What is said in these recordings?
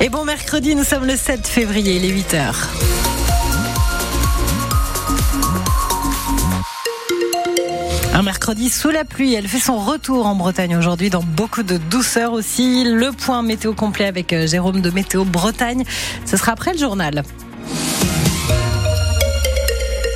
Et bon mercredi, nous sommes le 7 février, il est 8h. Un mercredi sous la pluie, elle fait son retour en Bretagne aujourd'hui dans beaucoup de douceur aussi. Le point météo complet avec euh, Jérôme de Météo Bretagne, ce sera après le journal.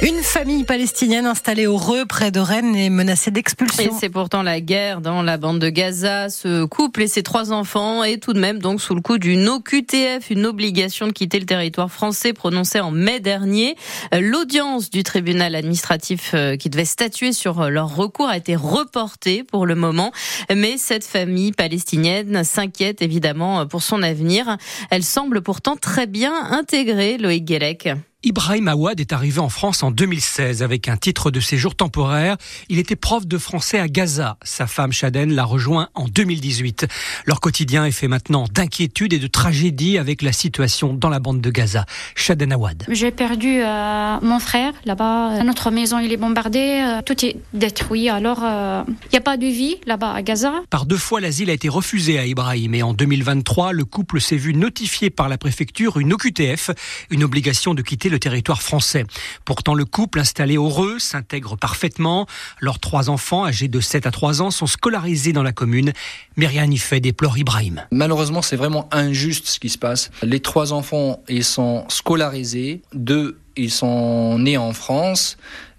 Une famille palestinienne installée au Reux, près de Rennes, est menacée d'expulsion. Et c'est pourtant la guerre dans la bande de Gaza. Ce couple et ses trois enfants est tout de même donc sous le coup d'une OQTF, une obligation de quitter le territoire français prononcée en mai dernier. L'audience du tribunal administratif euh, qui devait statuer sur leur recours a été reportée pour le moment. Mais cette famille palestinienne s'inquiète évidemment pour son avenir. Elle semble pourtant très bien intégrée, Loïc Guélec. Ibrahim Awad est arrivé en France en 2016 avec un titre de séjour temporaire. Il était prof de français à Gaza. Sa femme Shaden l'a rejoint en 2018. Leur quotidien est fait maintenant d'inquiétude et de tragédie avec la situation dans la bande de Gaza. Shaden Awad. J'ai perdu euh, mon frère là-bas. Notre maison il est bombardée, euh, tout est détruit. Alors il euh, n'y a pas de vie là-bas à Gaza. Par deux fois l'asile a été refusé à Ibrahim et en 2023 le couple s'est vu notifié par la préfecture une OQTF, une obligation de quitter le territoire français. Pourtant, le couple installé au Reux s'intègre parfaitement. Leurs trois enfants, âgés de 7 à 3 ans, sont scolarisés dans la commune. Mais rien n'y fait, déplore Ibrahim. Malheureusement, c'est vraiment injuste ce qui se passe. Les trois enfants, ils sont scolarisés. Deux, ils sont nés en France.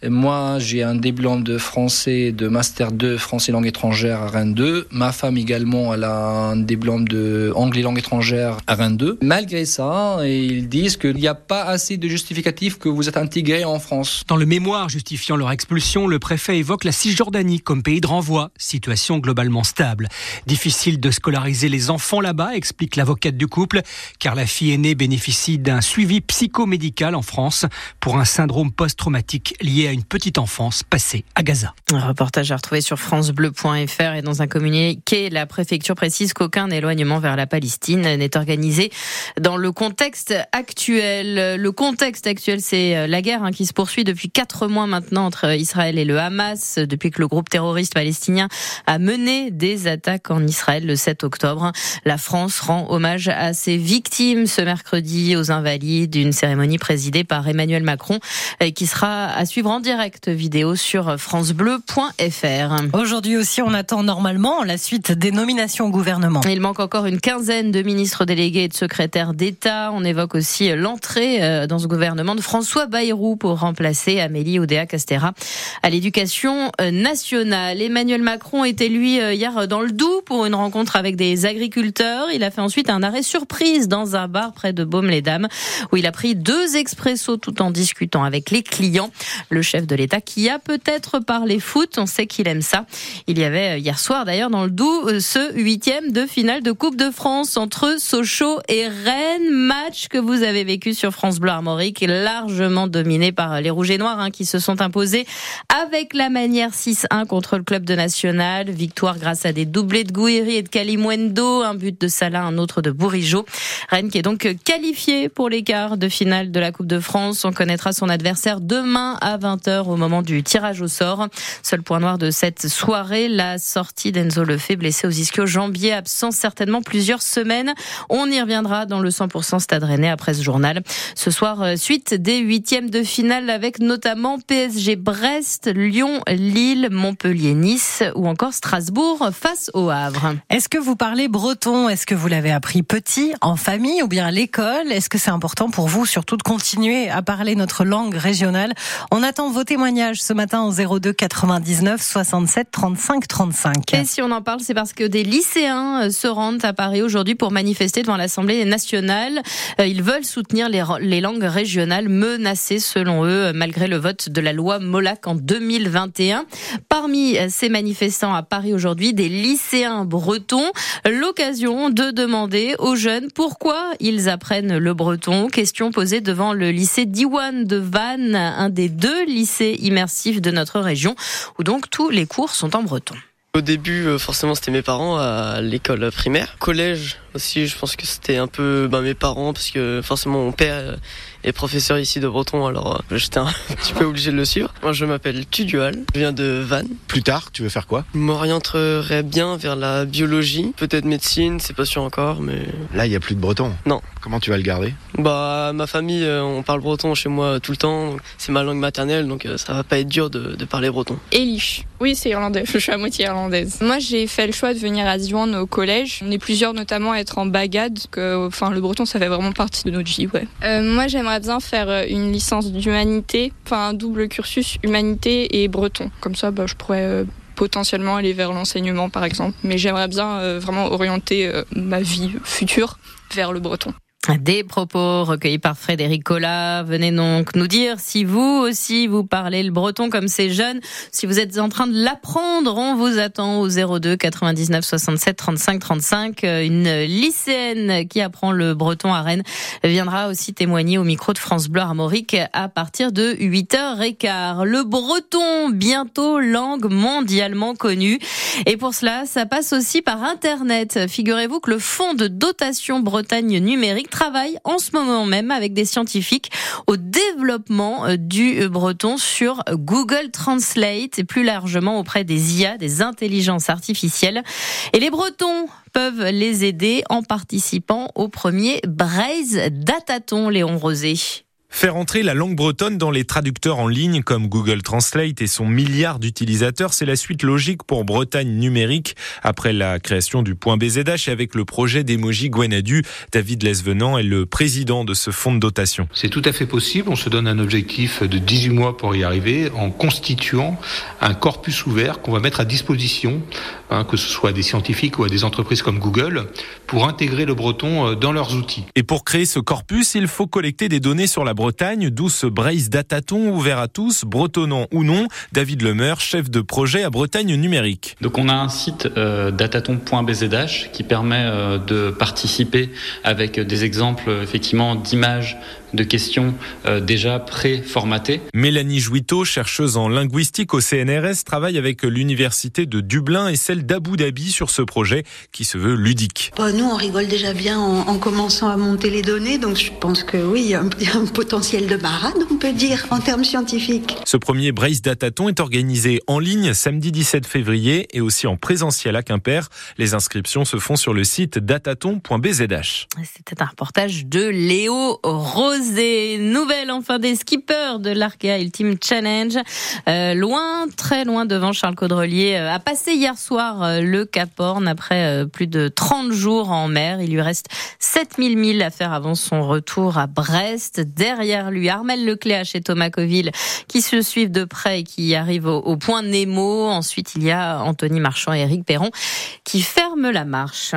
Moi, j'ai un diplôme de français, de master 2 français langue étrangère à Rennes 2. Ma femme également, elle a un diplôme de anglais langue étrangère à Rennes 2. Malgré ça, ils disent qu'il n'y a pas assez de justificatifs que vous êtes intégrés en France. Dans le mémoire justifiant leur expulsion, le préfet évoque la Cisjordanie comme pays de renvoi, situation globalement stable. Difficile de scolariser les enfants là-bas, explique l'avocate du couple, car la fille aînée bénéficie d'un suivi psychomédical en France pour un syndrome post-traumatique lié à une petite enfance passée à Gaza. Un reportage à retrouver sur francebleu.fr et dans un communiqué, la préfecture précise qu'aucun éloignement vers la Palestine n'est organisé dans le contexte actuel. Le contexte actuel, c'est euh, la guerre hein, qui se poursuit depuis quatre mois maintenant entre Israël et le Hamas, depuis que le groupe terroriste palestinien a mené des attaques en Israël le 7 octobre. La France rend hommage à ses victimes ce mercredi aux Invalides, une cérémonie présidée par Emmanuel Macron euh, qui sera à suivre en direct vidéo sur francebleu.fr. Aujourd'hui aussi, on attend normalement la suite des nominations au gouvernement. Il manque encore une quinzaine de ministres délégués et de secrétaires d'État. On évoque aussi l'entrée euh, dans ce gouvernement de François Bayrou pour remplacer Amélie Oudéa-Castera à l'éducation euh, nationale. Emmanuel Macron était lui euh, hier dans le Doubs pour une rencontre avec des agriculteurs. Il a fait ensuite un arrêt surprise dans un bar près de Baume-les-Dames où il a pris deux expressos tout en discutant avec les clients. Le chef de l'État qui a peut-être parlé foot. On sait qu'il aime ça. Il y avait euh, hier soir d'ailleurs dans le Doubs euh, ce huitième de finale de Coupe de France entre Sochaux et Rennes. Match que vous avez vécu sur France Bleu Armorique, largement dominé par les Rouges et Noirs hein, qui se sont imposés avec la manière 6-1 contre le club de National. Victoire grâce à des doublés de Gouiri et de Kalimwendo, un but de Salah, un autre de Bourigeau. Rennes qui est donc qualifié pour les quarts de finale de la Coupe de France. On connaîtra son adversaire demain à 20 au moment du tirage au sort. Seul point noir de cette soirée, la sortie d'Enzo Lefebvre blessé aux ischio-jambiers, absent certainement plusieurs semaines. On y reviendra dans le 100% Stade Rennais après ce journal. Ce soir, euh, suite des huitièmes de finale avec notamment PSG Brest, Lyon, Lille, Montpellier, Nice ou encore Strasbourg face au Havre. Est-ce que vous parlez breton? Est-ce que vous l'avez appris petit, en famille ou bien à l'école? Est-ce que c'est important pour vous surtout de continuer à parler notre langue régionale? On attend vos témoignages ce matin au 02 99 67 35 35. Et si on en parle, c'est parce que des lycéens euh, se rendent à Paris aujourd'hui pour manifester devant l'Assemblée nationale. Euh, ils veulent soutenir les, langues régionales menacées, selon eux, malgré le vote de la loi Molac en 2021. Parmi euh, ces manifestants à Paris aujourd'hui, des lycéens bretons, l'occasion de demander aux jeunes pourquoi ils apprennent le breton. Question posée devant le lycée Diwan de Vannes, un des deux lycées immersif de notre région, où donc tous les cours sont en breton. Au début, euh, forcément, c'était mes parents à l'école primaire. Collège aussi, je pense que c'était un peu bah, mes parents parce que forcément mon père est professeur ici de breton, alors euh, j'étais un petit peu obligé de le suivre. Moi, je m'appelle Tudual, je viens de Vannes. Plus tard, tu veux faire quoi? Je m'orienterais bien vers la biologie, peut-être médecine, c'est pas sûr encore, mais... Là, il n'y a plus de breton Non. Comment tu vas le garder? Bah, ma famille, euh, on parle breton chez moi tout le temps, c'est ma langue maternelle, donc euh, ça va pas être dur de, de parler breton. Elish, oui c'est irlandais, je suis à moitié irlandaise. Moi j'ai fait le choix de venir à Diwan au collège, on est plusieurs notamment à être en bagade, que, enfin le breton ça fait vraiment partie de notre vie, ouais. Euh, moi j'aimerais bien faire une licence d'humanité, enfin un double cursus humanité et breton, comme ça bah, je pourrais... Euh, potentiellement aller vers l'enseignement par exemple, mais j'aimerais bien euh, vraiment orienter euh, ma vie future vers le breton. Des propos recueillis par Frédéric Collat. Venez donc nous dire si vous aussi vous parlez le breton comme ces jeunes, si vous êtes en train de l'apprendre. On vous attend au 02 99 67 35 35. Une lycéenne qui apprend le breton à Rennes viendra aussi témoigner au micro de France Bleu Armorique à partir de 8h15. Le breton, bientôt langue mondialement connue. Et pour cela, ça passe aussi par Internet. Figurez-vous que le fonds de dotation Bretagne numérique travaille en ce moment même avec des scientifiques au développement euh, du breton sur Google Translate et plus largement auprès des IA, des intelligences artificielles. Et les Bretons peuvent les aider en participant au premier Braise Dataton, Léon Rosé. Faire entrer la langue bretonne dans les traducteurs en ligne comme Google Translate et son milliard d'utilisateurs, c'est la suite logique pour Bretagne numérique après la création du point BZH avec le projet d'emoji Gwenadu. David Lesvenant est le président de ce fonds de dotation. C'est tout à fait possible. On se donne un objectif de 18 mois pour y arriver en constituant un corpus ouvert qu'on va mettre à disposition, hein, que ce soit à des scientifiques ou à des entreprises comme Google, pour intégrer le breton dans leurs outils. Et pour créer ce corpus, il faut collecter des données sur la Bretagne, d'où ce Brace Dataton ouvert à tous, bretonnant ou non. David Lemeur, chef de projet à Bretagne numérique. Donc on a un site euh, dataton.bzh qui permet euh, de participer avec des exemples effectivement d'images de questions euh, déjà pré-formatées. Mélanie Jouiteau, chercheuse en linguistique au CNRS, travaille avec l'université de Dublin et celle d'Abu Dhabi sur ce projet qui se veut ludique. Bah, nous, on rigole déjà bien en, en, commençant à monter les données, donc je pense que oui, il y a un, il y a un potentiel de barade, on peut dire, en termes scientifiques. Ce premier Brace Dataton est organisé en ligne samedi 17 février et aussi en présentiel à Quimper. Les inscriptions se font sur le site dataton.bzh. C'était un reportage de Léo Rose des nouvelles enfin des skippers de l'Arkea Ultimate Challenge. Euh, loin, très loin devant Charles Caudrelier, euh, a passé hier soir euh, le Cap Horn après plus de 30 jours en mer. Il lui reste 7000 milles à faire avant son retour à Brest. Derrière lui, Armel Lecléache chez Thomas Coville qui se suivent de près et qui arrivent au, au point Nemo. Ensuite, il y a Anthony Marchand et Eric Perron qui ferment la marche.